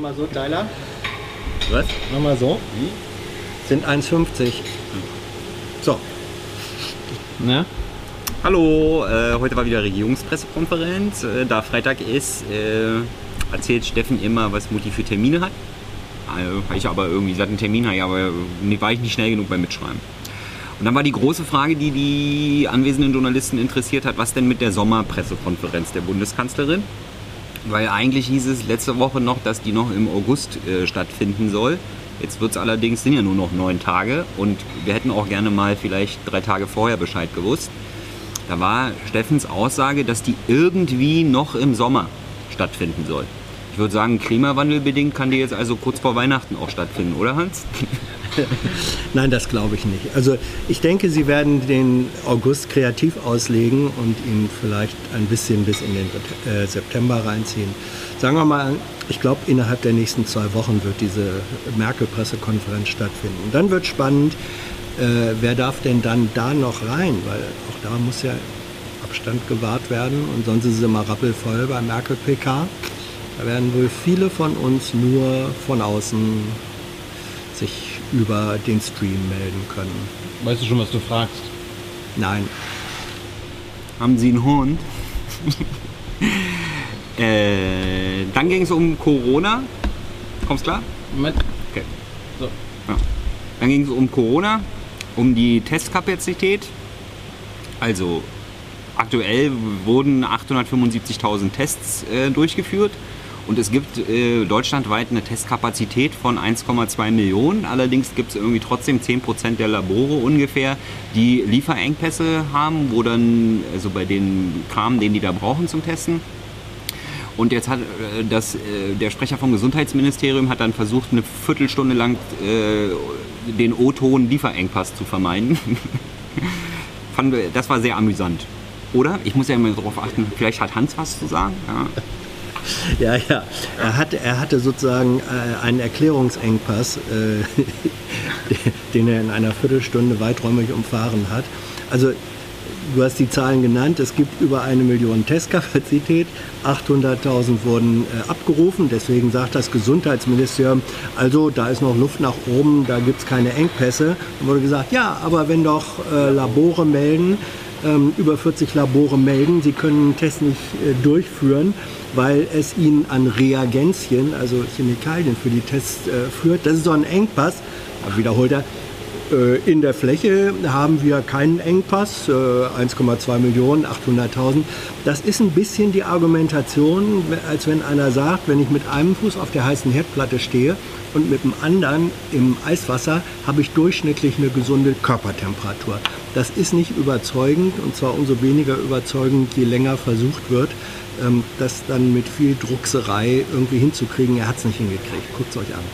Nochmal so, Tyler. Was? Nochmal so. Sind 1,50. So. Ja. Hallo, äh, heute war wieder Regierungspressekonferenz. Äh, da Freitag ist, äh, erzählt Steffen immer, was Mutti für Termine hat. Habe ich aber irgendwie gesagt, einen Termin habe ich, aber war ich nicht schnell genug beim Mitschreiben. Und dann war die große Frage, die die anwesenden Journalisten interessiert hat, was denn mit der Sommerpressekonferenz der Bundeskanzlerin? Weil eigentlich hieß es letzte Woche noch, dass die noch im August äh, stattfinden soll. Jetzt wird es allerdings, sind ja nur noch neun Tage und wir hätten auch gerne mal vielleicht drei Tage vorher Bescheid gewusst. Da war Steffens Aussage, dass die irgendwie noch im Sommer stattfinden soll. Ich würde sagen, klimawandelbedingt kann die jetzt also kurz vor Weihnachten auch stattfinden, oder Hans? Nein, das glaube ich nicht. Also ich denke, Sie werden den August kreativ auslegen und ihn vielleicht ein bisschen bis in den äh, September reinziehen. Sagen wir mal, ich glaube, innerhalb der nächsten zwei Wochen wird diese Merkel-Pressekonferenz stattfinden. dann wird spannend, äh, wer darf denn dann da noch rein? Weil auch da muss ja Abstand gewahrt werden und sonst ist es immer rappelvoll bei Merkel PK. Da werden wohl viele von uns nur von außen sich über den Stream melden können. Weißt du schon, was du fragst? Nein. Haben Sie einen Hund? äh, dann ging es um Corona. Kommst klar? Moment. Okay. So. Ja. Dann ging es um Corona, um die Testkapazität. Also aktuell wurden 875.000 Tests äh, durchgeführt. Und es gibt äh, deutschlandweit eine Testkapazität von 1,2 Millionen. Allerdings gibt es irgendwie trotzdem 10 Prozent der Labore ungefähr, die Lieferengpässe haben, wo dann, also bei den Kram, den die da brauchen zum Testen. Und jetzt hat äh, das, äh, der Sprecher vom Gesundheitsministerium hat dann versucht, eine Viertelstunde lang äh, den O-Ton Lieferengpass zu vermeiden. Das war sehr amüsant. Oder? Ich muss ja immer darauf achten, vielleicht hat Hans was zu sagen. Ja. Ja, ja. Er hatte, er hatte sozusagen äh, einen Erklärungsengpass, äh, den er in einer Viertelstunde weiträumig umfahren hat. Also du hast die Zahlen genannt, es gibt über eine Million Testkapazität, 800.000 wurden äh, abgerufen, deswegen sagt das Gesundheitsministerium, also da ist noch Luft nach oben, da gibt es keine Engpässe. Dann wurde gesagt, ja, aber wenn doch äh, Labore melden, ähm, über 40 Labore melden, sie können einen Test nicht äh, durchführen, weil es ihnen an Reagenzien, also Chemikalien für die Tests äh, führt. Das ist so ein Engpass, aber wiederholt er. Äh, in der Fläche haben wir keinen Engpass, 1,2 Millionen, 800.000. Das ist ein bisschen die Argumentation, als wenn einer sagt, wenn ich mit einem Fuß auf der heißen Herdplatte stehe und mit dem anderen im Eiswasser, habe ich durchschnittlich eine gesunde Körpertemperatur. Das ist nicht überzeugend und zwar umso weniger überzeugend, je länger versucht wird, ähm, das dann mit viel Druckserei irgendwie hinzukriegen. Er hat es nicht hingekriegt. Guckt es euch an.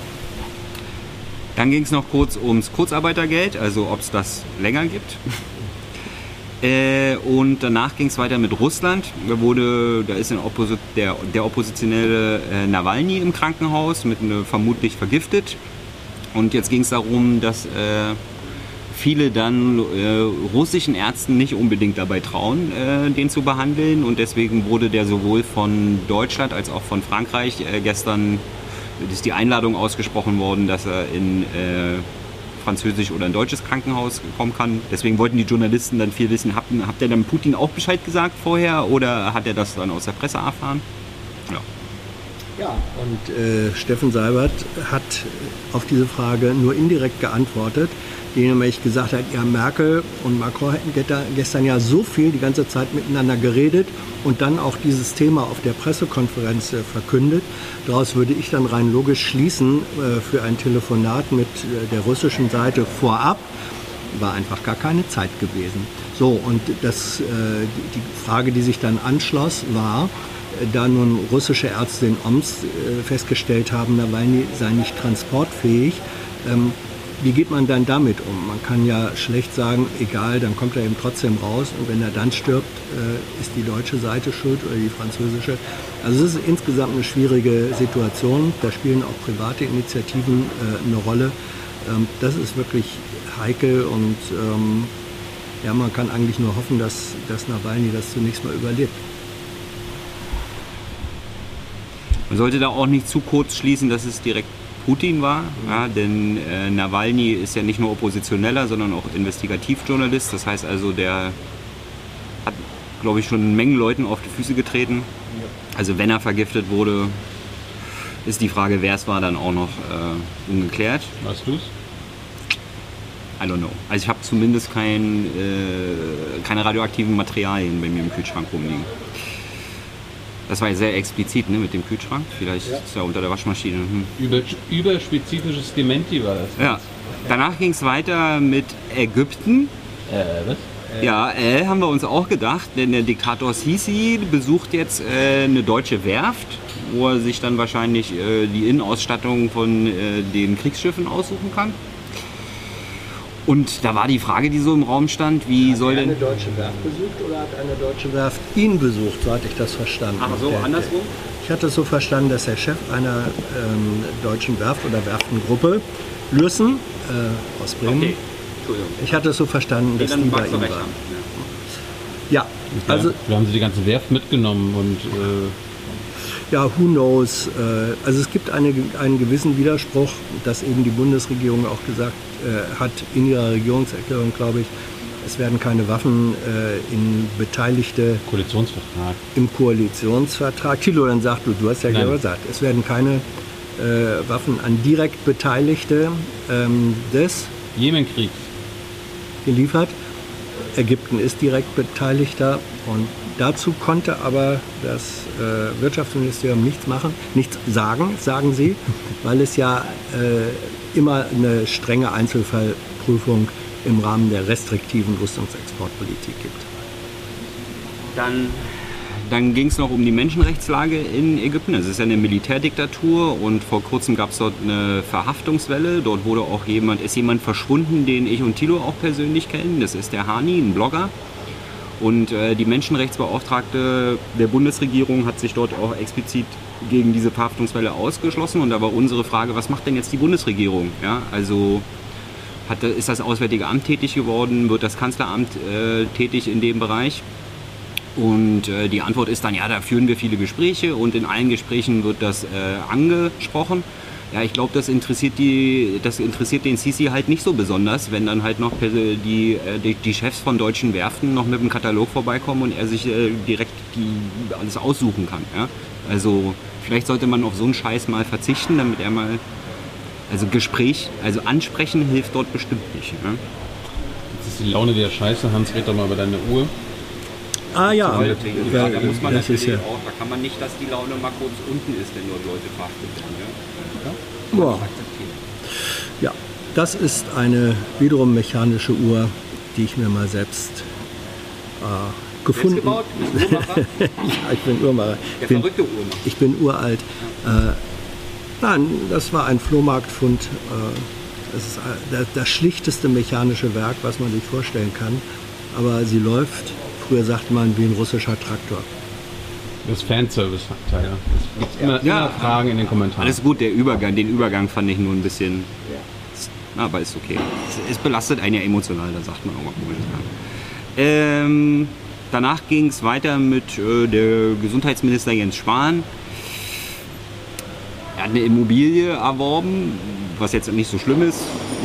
Dann ging es noch kurz ums Kurzarbeitergeld, also ob es das länger gibt. Äh, und danach ging es weiter mit Russland. Da, wurde, da ist Opposi der, der oppositionelle äh, Nawalny im Krankenhaus, mit eine, vermutlich vergiftet. Und jetzt ging es darum, dass äh, viele dann äh, russischen Ärzten nicht unbedingt dabei trauen, äh, den zu behandeln. Und deswegen wurde der sowohl von Deutschland als auch von Frankreich äh, gestern ist die Einladung ausgesprochen worden, dass er in äh, französisch oder ein deutsches Krankenhaus kommen kann. Deswegen wollten die Journalisten dann viel wissen, habt, habt ihr dann Putin auch Bescheid gesagt vorher oder hat er das dann aus der Presse erfahren? Ja. Ja, und äh, Steffen Seibert hat auf diese Frage nur indirekt geantwortet die nämlich gesagt hat, ja, Merkel und Macron hätten gestern ja so viel die ganze Zeit miteinander geredet und dann auch dieses Thema auf der Pressekonferenz äh, verkündet. Daraus würde ich dann rein logisch schließen, äh, für ein Telefonat mit äh, der russischen Seite vorab war einfach gar keine Zeit gewesen. So, und das, die Frage, die sich dann anschloss, war, da nun russische Ärzte in Oms festgestellt haben, Nawalny sei nicht transportfähig, ähm, wie geht man dann damit um? Man kann ja schlecht sagen, egal, dann kommt er eben trotzdem raus und wenn er dann stirbt, äh, ist die deutsche Seite schuld oder die französische. Also es ist insgesamt eine schwierige Situation. Da spielen auch private Initiativen äh, eine Rolle. Ähm, das ist wirklich heikel und ähm, ja, man kann eigentlich nur hoffen, dass, dass Nawalny das zunächst mal überlebt. Man sollte da auch nicht zu kurz schließen, dass es direkt Putin war, ja, denn äh, Nawalny ist ja nicht nur Oppositioneller, sondern auch Investigativjournalist. Das heißt also, der hat, glaube ich, schon Mengen Leuten auf die Füße getreten. Also wenn er vergiftet wurde, ist die Frage, wer es war, dann auch noch äh, ungeklärt. Weißt du's? I don't know. Also ich habe zumindest kein, äh, keine radioaktiven Materialien bei mir im Kühlschrank rumliegen. Das war ja sehr explizit ne, mit dem Kühlschrank. Vielleicht ist er unter der Waschmaschine. Hm. Über, überspezifisches Dementi war das. Ja. Danach ging es weiter mit Ägypten. Äh, was? Ja, äh, haben wir uns auch gedacht, denn der Diktator Sisi besucht jetzt äh, eine deutsche Werft, wo er sich dann wahrscheinlich äh, die Innenausstattung von äh, den Kriegsschiffen aussuchen kann. Und da war die Frage, die so im Raum stand, wie Hat soll er eine denn... deutsche Werft besucht oder hat eine deutsche Werft ihn besucht? So hatte ich das verstanden. Ach so, Der- andersrum? Ich hatte es so verstanden, dass der Chef einer ähm, deutschen Werft oder Werftengruppe, Lürsen äh, aus Bremen, Okay, Entschuldigung. ich hatte es so verstanden, dass die Dann bei ihm waren. haben. Ja, also Also, wir haben sie die ganze Werft mitgenommen und äh, ja, who knows. Äh, also es gibt eine, einen gewissen Widerspruch, dass eben die Bundesregierung auch gesagt äh, hat in ihrer Regierungserklärung, glaube ich, es werden keine Waffen äh, in Beteiligte Koalitionsvertrag. im Koalitionsvertrag. Thilo, dann sag du, du hast ja Nein. gerade gesagt, es werden keine äh, Waffen an direkt Beteiligte ähm, des Jemenkriegs. geliefert. Ägypten ist direkt Beteiligter und dazu konnte aber das äh, Wirtschaftsministerium nichts machen, nichts sagen, sagen sie, weil es ja äh, immer eine strenge Einzelfallprüfung im Rahmen der restriktiven Rüstungsexportpolitik gibt. Dann, dann ging es noch um die Menschenrechtslage in Ägypten. Es ist ja eine Militärdiktatur und vor kurzem gab es dort eine Verhaftungswelle. Dort wurde auch jemand, ist jemand verschwunden, den ich und Thilo auch persönlich kennen. Das ist der Hani, ein Blogger. Und äh, die Menschenrechtsbeauftragte der Bundesregierung hat sich dort auch explizit gegen diese Verhaftungswelle ausgeschlossen. Und da war unsere Frage, was macht denn jetzt die Bundesregierung? Ja, also hat, ist das Auswärtige Amt tätig geworden? Wird das Kanzleramt äh, tätig in dem Bereich? Und äh, die Antwort ist dann, ja, da führen wir viele Gespräche und in allen Gesprächen wird das äh, angesprochen. Ja, ich glaube, das interessiert das interessiert den Sisi halt nicht so besonders, wenn dann halt noch die, äh, die, die Chefs von deutschen Werften noch mit dem Katalog vorbeikommen und er sich äh, direkt die, alles aussuchen kann. Ja? Also vielleicht sollte man auf so einen Scheiß mal verzichten, damit er mal, also Gespräch, also ansprechen hilft dort bestimmt nicht. Ja? Jetzt ist die Laune wieder scheiße. Hans, red doch mal über deine Uhr. Ah ja, Da, ja, da muss man das ist natürlich ja. auch, da kann man nicht, dass die Laune mal kurz unten ist, wenn dort Leute verhaftet werden. Ja? Ja. Ja, das ist eine wiederum mechanische Uhr, die ich mir mal selbst äh, gefunden Uhrmacher? ja, ich bin Uhrmacher. Der Ich bin, verrückte Uhrmacher. ich bin uralt. Äh, nein, das war ein Flohmarktfund. Äh, das ist äh, das, das schlichteste mechanische Werk, was man sich vorstellen kann. Aber sie läuft, früher sagte man, wie ein russischer Traktor. Das Fanservice-Teil. Es gibt immer, Ja. immer Fragen in den Kommentaren. Alles gut, der Übergang, den Übergang fand ich nur ein bisschen. Na, aber ist okay. Es, es belastet einen ja emotional, da sagt man auch mal Kommentare. Ähm, danach ging es weiter mit äh, der Gesundheitsminister Jens Spahn. Er hat eine Immobilie erworben, was jetzt nicht so schlimm ist,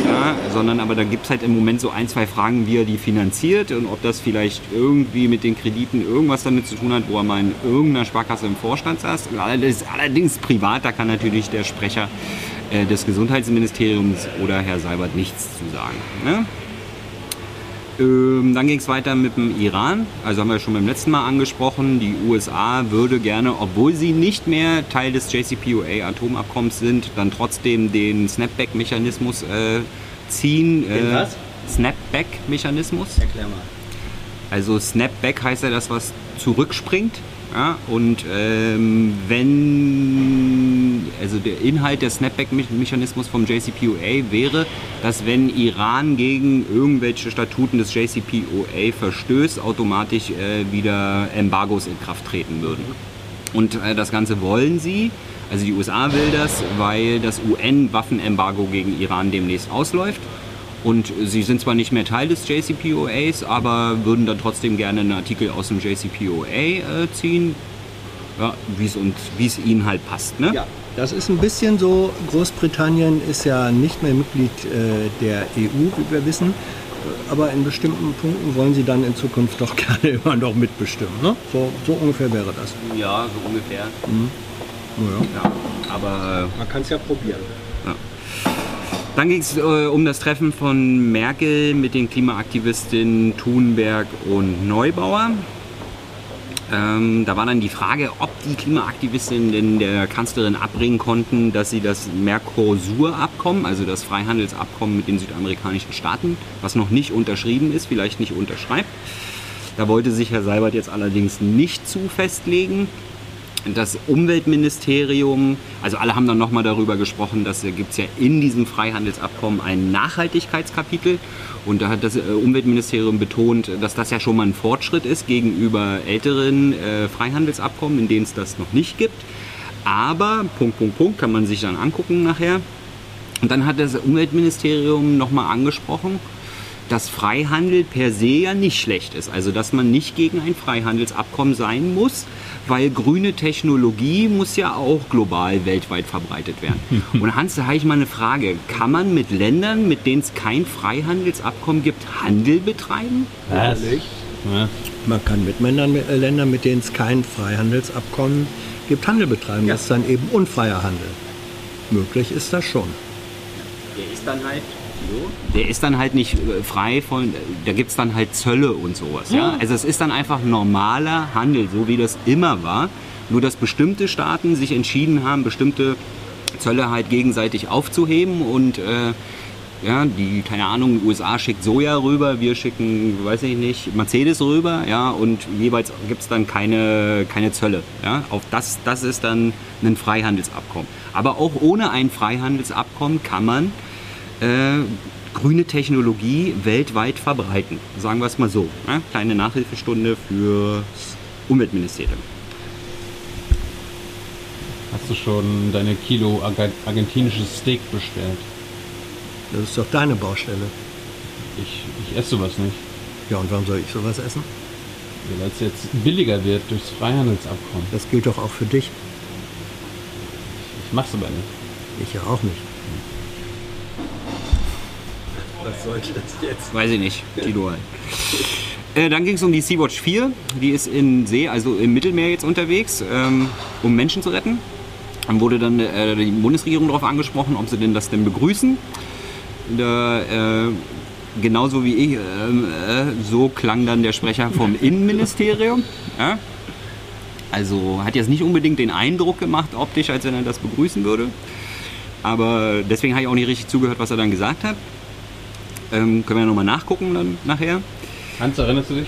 ja, sondern aber da gibt es halt im Moment so ein, zwei Fragen, wie er die finanziert und ob das vielleicht irgendwie mit den Krediten irgendwas damit zu tun hat, wo er mal in irgendeiner Sparkasse im Vorstand saß. Allerdings, allerdings privat, da kann natürlich der Sprecher äh, des Gesundheitsministeriums oder Herr Seibert nichts zu sagen. Ne? Ähm, dann ging es weiter mit dem Iran. Also haben wir schon beim letzten Mal angesprochen. Die USA würde gerne, obwohl sie nicht mehr Teil des JCPOA-Atomabkommens sind, dann trotzdem den Snapback-Mechanismus äh, ziehen. Den was? Snapback-Mechanismus. Erklär mal. Also Snapback heißt ja das, was zurückspringt. Ja, und ähm, wenn, also der Inhalt der Snapback-Mechanismus vom JCPOA wäre, dass wenn Iran gegen irgendwelche Statuten des JCPOA verstößt, automatisch äh, wieder Embargos in Kraft treten würden. Und äh, das Ganze wollen sie. Also die USA will das, weil das UN-Waffenembargo gegen Iran demnächst ausläuft. Und sie sind zwar nicht mehr Teil des JCPOAs, aber würden dann trotzdem gerne einen Artikel aus dem JCPOA äh, ziehen. ja, wie es ihnen halt passt. Ne? Ja, das ist ein bisschen so. Großbritannien ist ja nicht mehr Mitglied äh, der EU, wie wir wissen. Aber in bestimmten Punkten wollen sie dann in Zukunft doch gerne immer noch mitbestimmen. Ne? So, so ungefähr wäre das. Ja, so ungefähr. Naja. Ja, aber Man kann es ja probieren. Dann ging es äh, um das Treffen von Merkel mit den Klimaaktivistinnen Thunberg und Neubauer. Ähm, da war dann die Frage, ob die Klimaaktivistinnen denn der Kanzlerin abbringen konnten, dass sie das Mercosur-Abkommen, also das Freihandelsabkommen mit den südamerikanischen Staaten, was noch nicht unterschrieben ist, vielleicht nicht unterschreibt. Da wollte sich Herr Seibert jetzt allerdings nicht zu festlegen. Das Umweltministerium, also alle haben dann nochmal darüber gesprochen, dass es ja in diesem Freihandelsabkommen ein Nachhaltigkeitskapitel. Und da hat das äh, Umweltministerium betont, dass das ja schon mal ein Fortschritt ist gegenüber älteren äh, Freihandelsabkommen, in denen es das noch nicht gibt. Aber, Punkt, Punkt, Punkt, kann man sich dann angucken nachher. Und dann hat das Umweltministerium nochmal angesprochen, dass Freihandel per se ja nicht schlecht ist. Also dass man nicht gegen ein Freihandelsabkommen sein muss, weil grüne Technologie muss ja auch global weltweit verbreitet werden. Und Hans, da habe ich mal eine Frage. Kann man mit Ländern, mit denen es kein Freihandelsabkommen gibt, Handel betreiben? Was? Ja. Man kann mit Ländern, äh, Ländern, mit denen es kein Freihandelsabkommen gibt, Handel betreiben. Das ist dann eben unfreier Handel. Möglich ist das schon. Der ist dann halt der ist dann halt nicht äh, frei von, da gibt es dann halt Zölle und sowas. Ja? Also es ist dann einfach normaler Handel, so wie das immer war. Nur dass bestimmte Staaten sich entschieden haben, bestimmte Zölle halt gegenseitig aufzuheben und äh, ja, die, keine Ahnung, USA schickt Soja rüber, wir schicken, weiß ich nicht, Mercedes rüber, ja, und jeweils gibt es dann keine, keine Zölle. Ja. Auf das, das ist dann ein Freihandelsabkommen. Aber auch ohne ein Freihandelsabkommen kann man äh, grüne Technologie weltweit verbreiten. Sagen wir es mal so. Ja? Kleine Nachhilfestunde fürs Umweltministerium. Hast du schon deine Kilo arge- argentinisches Steak bestellt? Das ist doch deine Baustelle. Ich, ich esse sowas nicht. Ja, und warum soll ich sowas essen? Weil es jetzt billiger wird durchs Freihandelsabkommen. Das gilt doch auch für dich. Ich mach's aber nicht. Ich ja auch nicht. Was sollte das jetzt? Weiß ich nicht. Kilo halt. Äh, dann ging es um die Sea-Watch 4. Die ist in See, also im Mittelmeer jetzt unterwegs, ähm, um Menschen zu retten. Dann wurde dann äh, die Bundesregierung darauf angesprochen, ob sie denn das denn begrüßen. Da, äh, genauso wie ich, ähm, äh, so klang dann der Sprecher vom Innenministerium. Ja? Also hat jetzt nicht unbedingt den Eindruck gemacht optisch, als wenn er das begrüßen würde. Aber deswegen habe ich auch nicht richtig zugehört, was er dann gesagt hat. Ähm, können wir nochmal nachgucken dann nachher. Hans, erinnerst du dich?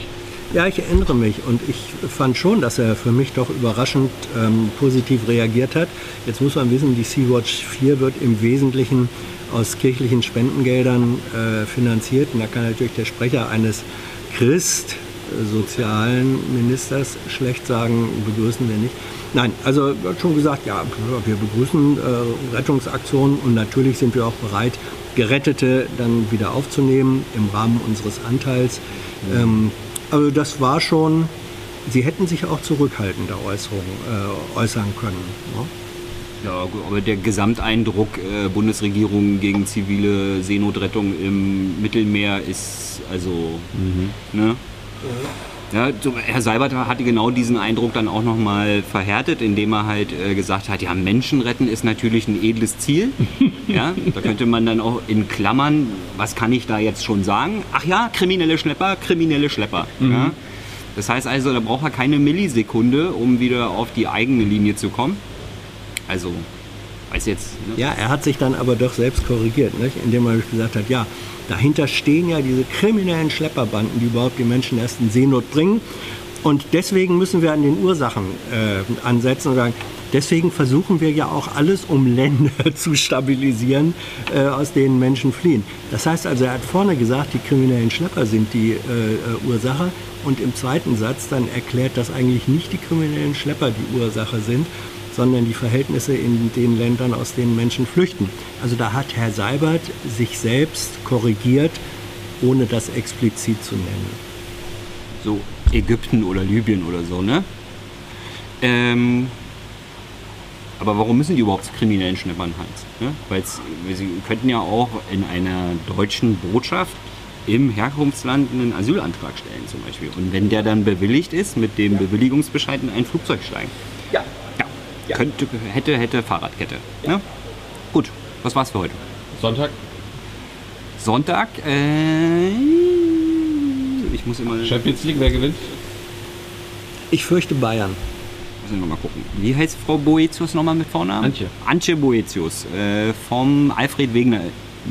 Ja, ich erinnere mich und ich fand schon, dass er für mich doch überraschend ähm, positiv reagiert hat. Jetzt muss man wissen, die Sea-Watch 4 wird im Wesentlichen aus kirchlichen Spendengeldern äh, finanziert. Und da kann natürlich der Sprecher eines Christ, sozialen Ministers schlecht sagen, begrüßen wir nicht. Nein, also hat schon gesagt, ja, wir begrüßen äh, Rettungsaktionen und natürlich sind wir auch bereit, Gerettete dann wieder aufzunehmen im Rahmen unseres Anteils. Ähm, also das war schon, sie hätten sich auch zurückhaltender Äußerungen äh, äußern können. Ne? Ja, aber der Gesamteindruck äh, Bundesregierung gegen zivile Seenotrettung im Mittelmeer ist also. Ne? Ja, so, Herr Seibert hatte genau diesen Eindruck dann auch nochmal verhärtet, indem er halt äh, gesagt hat, ja, Menschen retten ist natürlich ein edles Ziel. ja, da könnte man dann auch in Klammern, was kann ich da jetzt schon sagen? Ach ja, kriminelle Schlepper, kriminelle Schlepper. Ja? Das heißt also, da braucht er keine Millisekunde, um wieder auf die eigene Linie zu kommen. Also, weiß jetzt. Ne? Ja, er hat sich dann aber doch selbst korrigiert, nicht? indem er gesagt hat, ja, dahinter stehen ja diese kriminellen Schlepperbanden, die überhaupt die Menschen erst in Seenot bringen. Und deswegen müssen wir an den Ursachen äh, ansetzen und sagen, deswegen versuchen wir ja auch alles, um Länder zu stabilisieren, äh, aus denen Menschen fliehen. Das heißt also, er hat vorne gesagt, die kriminellen Schlepper sind die äh, äh, Ursache und im zweiten Satz dann erklärt, dass eigentlich nicht die kriminellen Schlepper die Ursache sind, sondern die Verhältnisse in den Ländern, aus denen Menschen flüchten. Also da hat Herr Seibert sich selbst korrigiert, ohne das explizit zu nennen. so Ägypten oder Libyen oder so, ne? Ähm, aber warum müssen die überhaupt zu kriminellen Schnippern halt? Ne? Weil sie könnten ja auch in einer deutschen Botschaft im Herkunftsland einen Asylantrag stellen zum Beispiel. Und wenn der dann bewilligt ist, mit dem Bewilligungsbescheid in ein Flugzeug steigen. Ja. Ja. Ja. Könnte, hätte, hätte Fahrradkette. Ne? Gut, was war's für heute? Sonntag? Sonntag, äh, ich muss immer, Champions League, wer gewinnt? Ich fürchte Bayern. muss ich noch mal gucken. Wie heißt Frau Boetius nochmal mit Vornamen? Antje. Antje Boetius äh, vom Alfred Wegener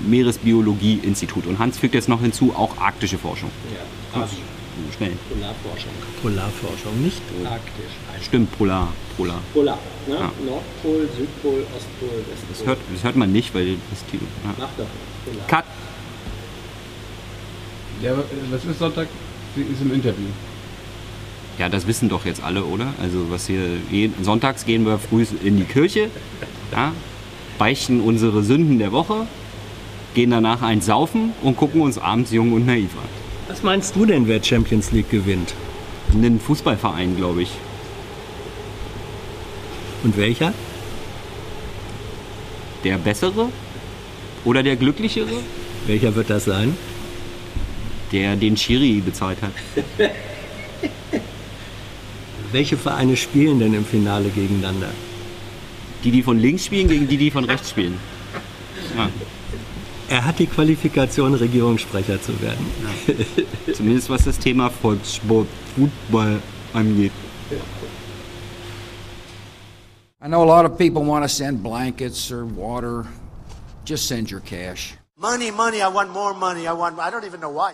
Meeresbiologie-Institut. Und Hans fügt jetzt noch hinzu, auch arktische Forschung. Ja, Schnell. Polarforschung. Polarforschung, nicht arktisch. Stimmt, Polar. Polar. Polar. Ne? Ja. Nordpol, Südpol, Ostpol, Westpol. Das hört, das hört man nicht, weil das Titel. Ja. Mach doch. Polar. Cut. Ja, was ist Sonntag? Sie ist im Interview. Ja, das wissen doch jetzt alle, oder? Also was hier jeden, sonntags gehen wir früh in die Kirche, ja, beichten unsere Sünden der Woche, gehen danach eins saufen und gucken uns abends jung und naiv an. Was meinst du denn, wer Champions League gewinnt? Einen Fußballverein, glaube ich. Und welcher? Der bessere oder der glücklichere, Welcher wird das sein? der den Schiri bezahlt hat. Welche Vereine spielen denn im Finale gegeneinander? Die, die von links spielen, gegen die, die von rechts spielen. Ja, Er hat die Qualifikation, Regierungssprecher zu werden. zumindest was das Thema Volkssport, Fußball angeht. I know a lot of people want to send blankets or water. Just send your cash. Money, money, I want more money. I want, I don't even know why.